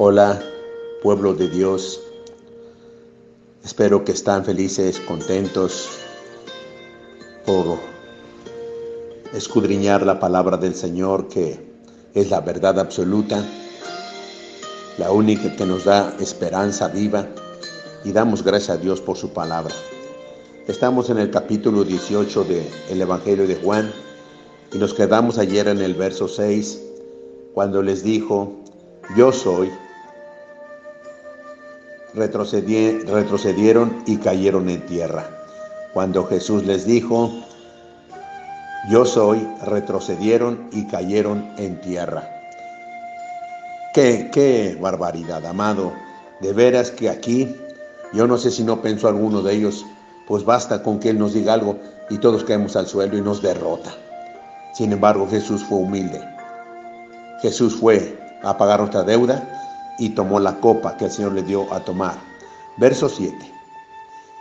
Hola, pueblo de Dios. Espero que están felices, contentos por escudriñar la palabra del Señor, que es la verdad absoluta, la única que nos da esperanza viva, y damos gracias a Dios por su palabra. Estamos en el capítulo 18 del Evangelio de Juan y nos quedamos ayer en el verso 6, cuando les dijo, yo soy retrocedieron y cayeron en tierra. Cuando Jesús les dijo, yo soy, retrocedieron y cayeron en tierra. Qué, qué barbaridad, amado. De veras que aquí, yo no sé si no pensó alguno de ellos, pues basta con que Él nos diga algo y todos caemos al suelo y nos derrota. Sin embargo, Jesús fue humilde. Jesús fue a pagar nuestra deuda y tomó la copa que el Señor le dio a tomar. Verso 7.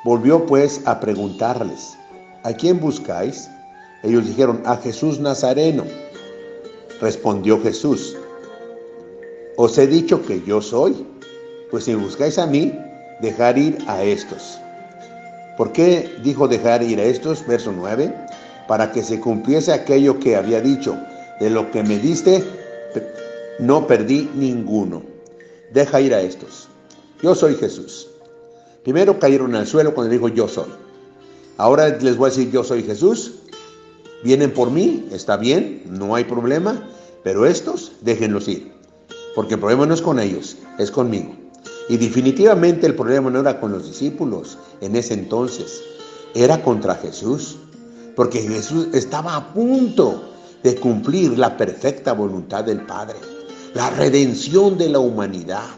Volvió pues a preguntarles, ¿a quién buscáis? Ellos dijeron, a Jesús Nazareno. Respondió Jesús, os he dicho que yo soy, pues si buscáis a mí, dejar ir a estos. ¿Por qué dijo dejar ir a estos? Verso 9, para que se cumpliese aquello que había dicho, de lo que me diste, no perdí ninguno deja ir a estos. Yo soy Jesús. Primero cayeron al suelo cuando dijo yo soy. Ahora les voy a decir yo soy Jesús. Vienen por mí, está bien, no hay problema, pero estos déjenlos ir. Porque el problema no es con ellos, es conmigo. Y definitivamente el problema no era con los discípulos en ese entonces, era contra Jesús. Porque Jesús estaba a punto de cumplir la perfecta voluntad del Padre la redención de la humanidad,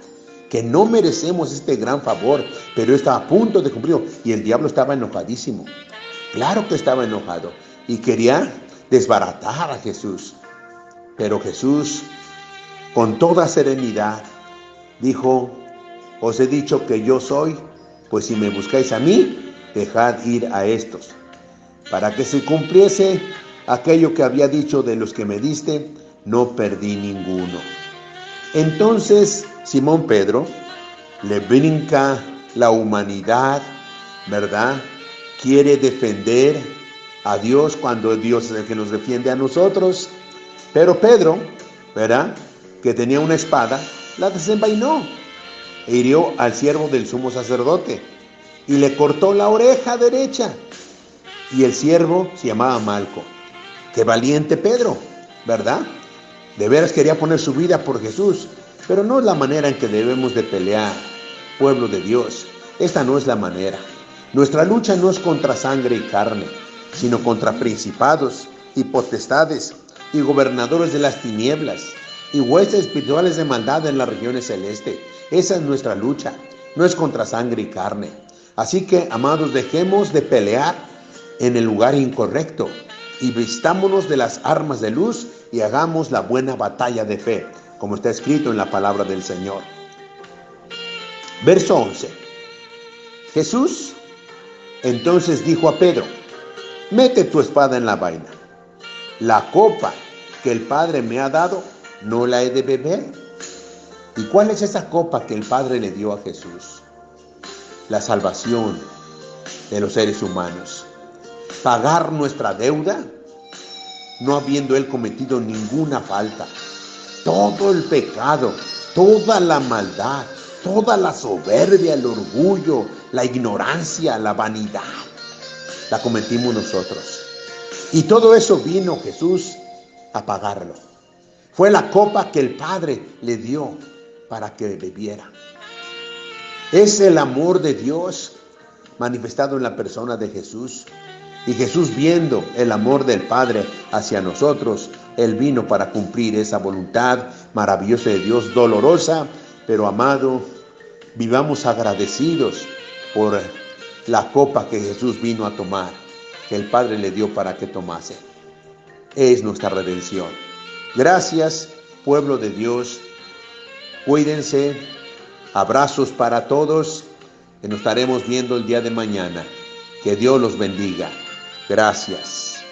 que no merecemos este gran favor, pero está a punto de cumplirlo. Y el diablo estaba enojadísimo. Claro que estaba enojado y quería desbaratar a Jesús. Pero Jesús, con toda serenidad, dijo, os he dicho que yo soy, pues si me buscáis a mí, dejad ir a estos, para que se cumpliese aquello que había dicho de los que me diste, no perdí ninguno. Entonces Simón Pedro le brinca la humanidad, ¿verdad? Quiere defender a Dios cuando Dios es el que nos defiende a nosotros. Pero Pedro, ¿verdad? Que tenía una espada, la desenvainó e hirió al siervo del sumo sacerdote y le cortó la oreja derecha. Y el siervo se llamaba Malco. Qué valiente Pedro, ¿verdad? De veras quería poner su vida por Jesús, pero no es la manera en que debemos de pelear, pueblo de Dios. Esta no es la manera. Nuestra lucha no es contra sangre y carne, sino contra principados y potestades y gobernadores de las tinieblas y huestes espirituales de maldad en las regiones celestes. Esa es nuestra lucha, no es contra sangre y carne. Así que, amados, dejemos de pelear en el lugar incorrecto y vistámonos de las armas de luz y hagamos la buena batalla de fe, como está escrito en la palabra del Señor. Verso 11. Jesús entonces dijo a Pedro, mete tu espada en la vaina. La copa que el Padre me ha dado, no la he de beber. ¿Y cuál es esa copa que el Padre le dio a Jesús? La salvación de los seres humanos. Pagar nuestra deuda no habiendo él cometido ninguna falta. Todo el pecado, toda la maldad, toda la soberbia, el orgullo, la ignorancia, la vanidad, la cometimos nosotros. Y todo eso vino Jesús a pagarlo. Fue la copa que el Padre le dio para que bebiera. Es el amor de Dios manifestado en la persona de Jesús y Jesús viendo el amor del Padre hacia nosotros, Él vino para cumplir esa voluntad maravillosa de Dios, dolorosa, pero amado, vivamos agradecidos por la copa que Jesús vino a tomar, que el Padre le dio para que tomase. Es nuestra redención. Gracias, pueblo de Dios. Cuídense. Abrazos para todos. Que nos estaremos viendo el día de mañana. Que Dios los bendiga. Gracias.